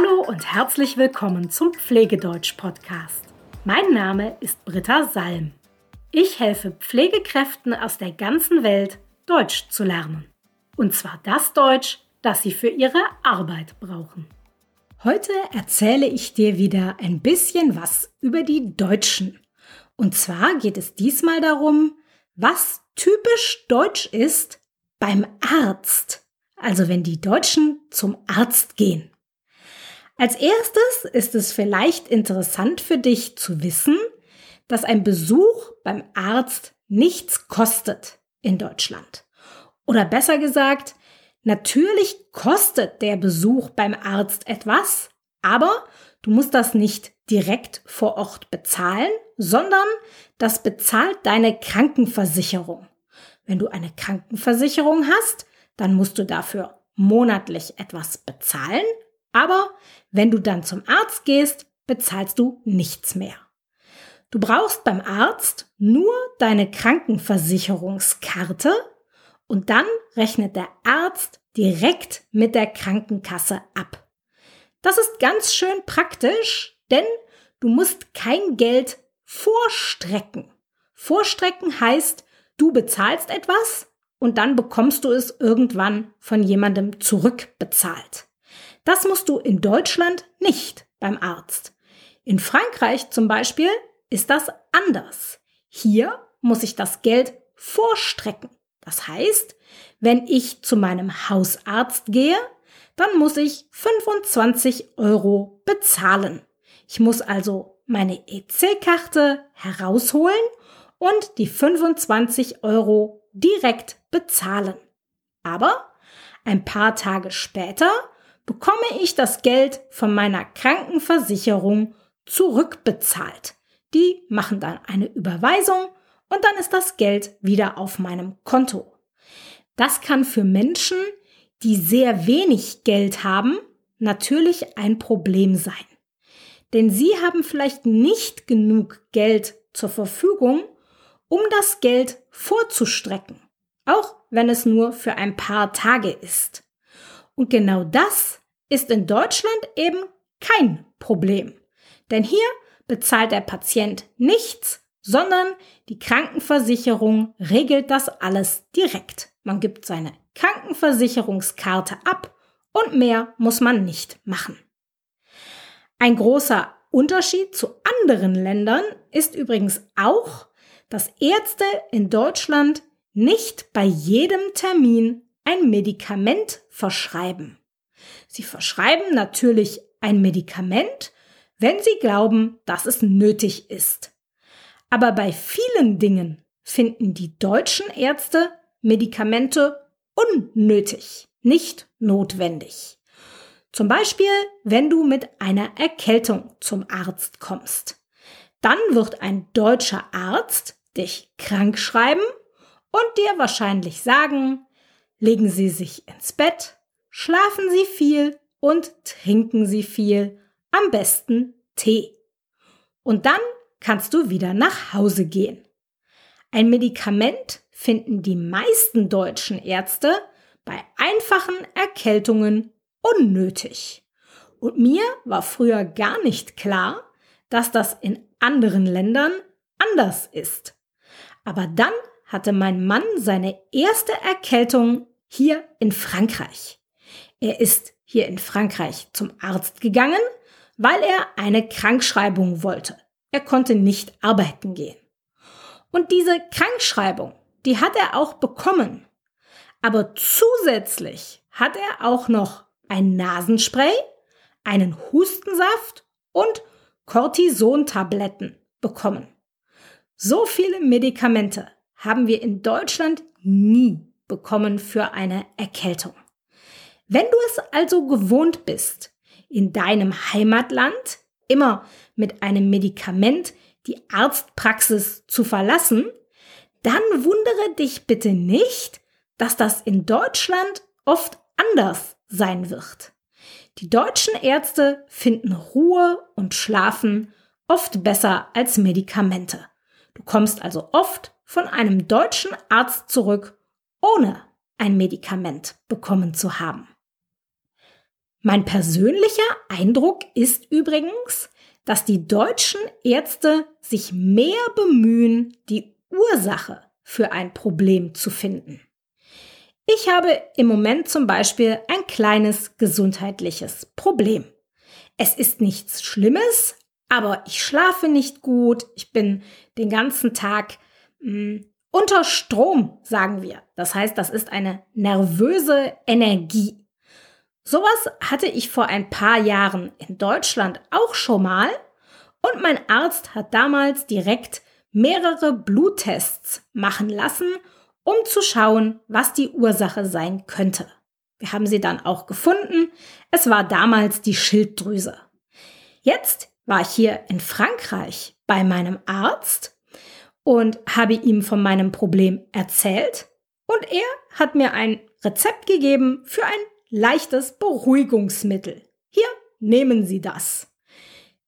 Hallo und herzlich willkommen zum Pflegedeutsch-Podcast. Mein Name ist Britta Salm. Ich helfe Pflegekräften aus der ganzen Welt, Deutsch zu lernen. Und zwar das Deutsch, das sie für ihre Arbeit brauchen. Heute erzähle ich dir wieder ein bisschen was über die Deutschen. Und zwar geht es diesmal darum, was typisch deutsch ist beim Arzt. Also wenn die Deutschen zum Arzt gehen. Als erstes ist es vielleicht interessant für dich zu wissen, dass ein Besuch beim Arzt nichts kostet in Deutschland. Oder besser gesagt, natürlich kostet der Besuch beim Arzt etwas, aber du musst das nicht direkt vor Ort bezahlen, sondern das bezahlt deine Krankenversicherung. Wenn du eine Krankenversicherung hast, dann musst du dafür monatlich etwas bezahlen, aber wenn du dann zum Arzt gehst, bezahlst du nichts mehr. Du brauchst beim Arzt nur deine Krankenversicherungskarte und dann rechnet der Arzt direkt mit der Krankenkasse ab. Das ist ganz schön praktisch, denn du musst kein Geld vorstrecken. Vorstrecken heißt, du bezahlst etwas und dann bekommst du es irgendwann von jemandem zurückbezahlt. Das musst du in Deutschland nicht beim Arzt. In Frankreich zum Beispiel ist das anders. Hier muss ich das Geld vorstrecken. Das heißt, wenn ich zu meinem Hausarzt gehe, dann muss ich 25 Euro bezahlen. Ich muss also meine EC-Karte herausholen und die 25 Euro direkt bezahlen. Aber ein paar Tage später bekomme ich das Geld von meiner Krankenversicherung zurückbezahlt. Die machen dann eine Überweisung und dann ist das Geld wieder auf meinem Konto. Das kann für Menschen, die sehr wenig Geld haben, natürlich ein Problem sein. Denn sie haben vielleicht nicht genug Geld zur Verfügung, um das Geld vorzustrecken, auch wenn es nur für ein paar Tage ist. Und genau das ist in Deutschland eben kein Problem. Denn hier bezahlt der Patient nichts, sondern die Krankenversicherung regelt das alles direkt. Man gibt seine Krankenversicherungskarte ab und mehr muss man nicht machen. Ein großer Unterschied zu anderen Ländern ist übrigens auch, dass Ärzte in Deutschland nicht bei jedem Termin ein Medikament verschreiben. Sie verschreiben natürlich ein Medikament, wenn sie glauben, dass es nötig ist. Aber bei vielen Dingen finden die deutschen Ärzte Medikamente unnötig, nicht notwendig. Zum Beispiel, wenn du mit einer Erkältung zum Arzt kommst. Dann wird ein deutscher Arzt dich krank schreiben und dir wahrscheinlich sagen, legen Sie sich ins Bett, schlafen Sie viel und trinken Sie viel, am besten Tee. Und dann kannst du wieder nach Hause gehen. Ein Medikament finden die meisten deutschen Ärzte bei einfachen Erkältungen unnötig. Und mir war früher gar nicht klar, dass das in anderen Ländern anders ist. Aber dann hatte mein Mann seine erste Erkältung hier in Frankreich. Er ist hier in Frankreich zum Arzt gegangen, weil er eine Krankschreibung wollte. Er konnte nicht arbeiten gehen. Und diese Krankschreibung, die hat er auch bekommen. Aber zusätzlich hat er auch noch ein Nasenspray, einen Hustensaft und Cortisontabletten bekommen. So viele Medikamente haben wir in Deutschland nie bekommen für eine Erkältung. Wenn du es also gewohnt bist, in deinem Heimatland immer mit einem Medikament die Arztpraxis zu verlassen, dann wundere dich bitte nicht, dass das in Deutschland oft anders sein wird. Die deutschen Ärzte finden Ruhe und Schlafen oft besser als Medikamente. Du kommst also oft von einem deutschen Arzt zurück, ohne ein Medikament bekommen zu haben. Mein persönlicher Eindruck ist übrigens, dass die deutschen Ärzte sich mehr bemühen, die Ursache für ein Problem zu finden. Ich habe im Moment zum Beispiel ein kleines gesundheitliches Problem. Es ist nichts Schlimmes, aber ich schlafe nicht gut, ich bin den ganzen Tag mh, hm, unter Strom, sagen wir. Das heißt, das ist eine nervöse Energie. Sowas hatte ich vor ein paar Jahren in Deutschland auch schon mal und mein Arzt hat damals direkt mehrere Bluttests machen lassen, um zu schauen, was die Ursache sein könnte. Wir haben sie dann auch gefunden. Es war damals die Schilddrüse. Jetzt war ich hier in Frankreich bei meinem Arzt und habe ihm von meinem Problem erzählt und er hat mir ein Rezept gegeben für ein leichtes Beruhigungsmittel. Hier nehmen Sie das.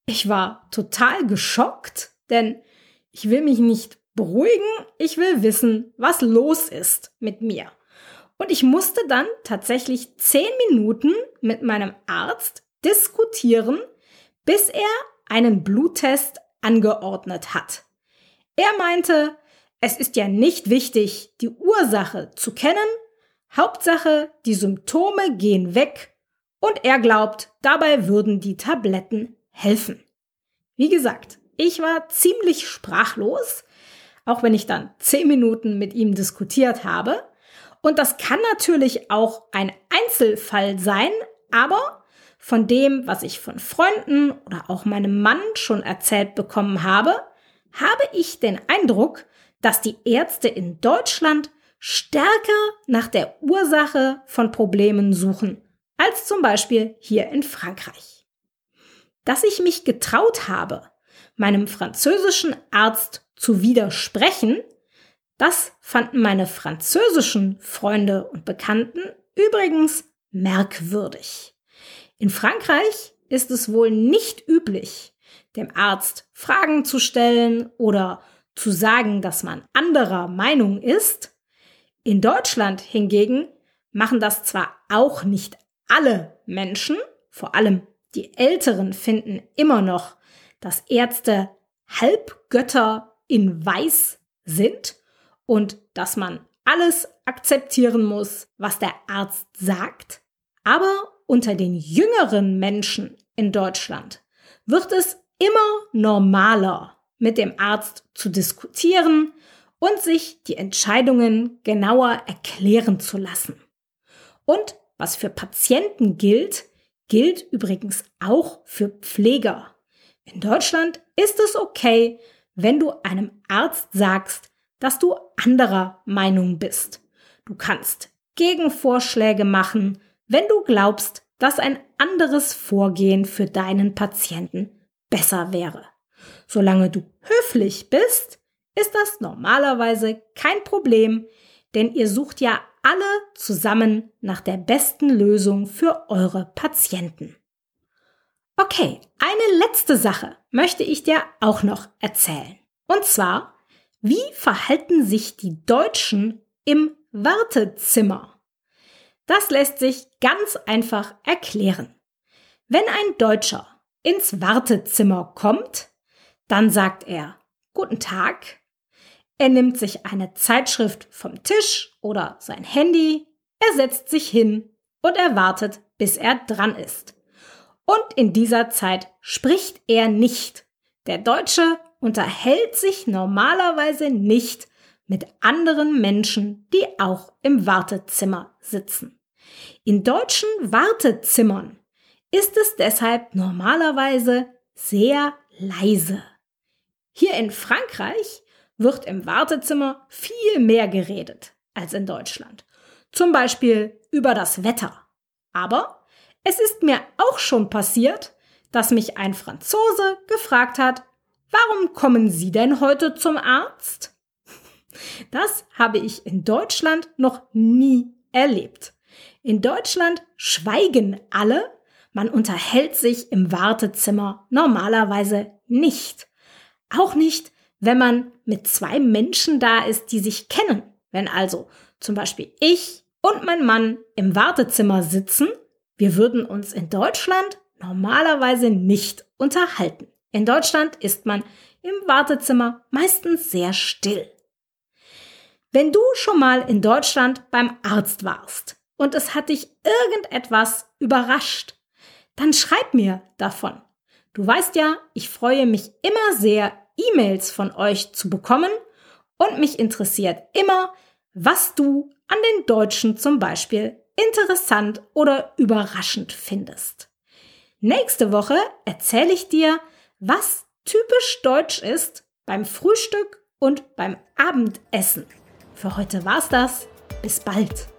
Ich war total geschockt, denn ich will mich nicht beruhigen, ich will wissen, was los ist mit mir. Und ich musste dann tatsächlich zehn Minuten mit meinem Arzt diskutieren, bis er einen Bluttest angeordnet hat. Er meinte, es ist ja nicht wichtig, die Ursache zu kennen, Hauptsache, die Symptome gehen weg und er glaubt, dabei würden die Tabletten helfen. Wie gesagt, ich war ziemlich sprachlos, auch wenn ich dann zehn Minuten mit ihm diskutiert habe. Und das kann natürlich auch ein Einzelfall sein, aber von dem, was ich von Freunden oder auch meinem Mann schon erzählt bekommen habe, habe ich den Eindruck, dass die Ärzte in Deutschland stärker nach der Ursache von Problemen suchen, als zum Beispiel hier in Frankreich. Dass ich mich getraut habe, meinem französischen Arzt zu widersprechen, das fanden meine französischen Freunde und Bekannten übrigens merkwürdig. In Frankreich ist es wohl nicht üblich, dem Arzt Fragen zu stellen oder zu sagen, dass man anderer Meinung ist. In Deutschland hingegen machen das zwar auch nicht alle Menschen, vor allem die Älteren finden immer noch, dass Ärzte Halbgötter in Weiß sind und dass man alles akzeptieren muss, was der Arzt sagt. Aber unter den jüngeren Menschen in Deutschland wird es immer normaler, mit dem Arzt zu diskutieren und sich die Entscheidungen genauer erklären zu lassen. Und was für Patienten gilt, gilt übrigens auch für Pfleger. In Deutschland ist es okay, wenn du einem Arzt sagst, dass du anderer Meinung bist. Du kannst Gegenvorschläge machen, wenn du glaubst, dass ein anderes Vorgehen für deinen Patienten besser wäre. Solange du höflich bist, ist das normalerweise kein Problem, denn ihr sucht ja alle zusammen nach der besten Lösung für eure Patienten. Okay, eine letzte Sache möchte ich dir auch noch erzählen. Und zwar, wie verhalten sich die Deutschen im Wartezimmer? Das lässt sich ganz einfach erklären. Wenn ein Deutscher ins Wartezimmer kommt, dann sagt er Guten Tag. Er nimmt sich eine Zeitschrift vom Tisch oder sein Handy, er setzt sich hin und er wartet, bis er dran ist. Und in dieser Zeit spricht er nicht. Der Deutsche unterhält sich normalerweise nicht mit anderen Menschen, die auch im Wartezimmer sitzen. In deutschen Wartezimmern ist es deshalb normalerweise sehr leise. Hier in Frankreich wird im Wartezimmer viel mehr geredet als in Deutschland. Zum Beispiel über das Wetter. Aber es ist mir auch schon passiert, dass mich ein Franzose gefragt hat, warum kommen Sie denn heute zum Arzt? Das habe ich in Deutschland noch nie erlebt. In Deutschland schweigen alle, man unterhält sich im Wartezimmer normalerweise nicht. Auch nicht, wenn man mit zwei Menschen da ist, die sich kennen. Wenn also zum Beispiel ich und mein Mann im Wartezimmer sitzen Wir würden uns in Deutschland normalerweise nicht unterhalten. In Deutschland ist man im Wartezimmer meistens sehr still. Wenn du schon mal in Deutschland beim Arzt warst und es hat dich irgendetwas überrascht, dann schreib mir davon. Du weißt ja, ich freue mich immer sehr, E-Mails von euch zu bekommen und mich interessiert immer, was du an den Deutschen zum Beispiel interessant oder überraschend findest. Nächste Woche erzähle ich dir, was typisch deutsch ist beim Frühstück und beim Abendessen. Für heute war's das. Bis bald.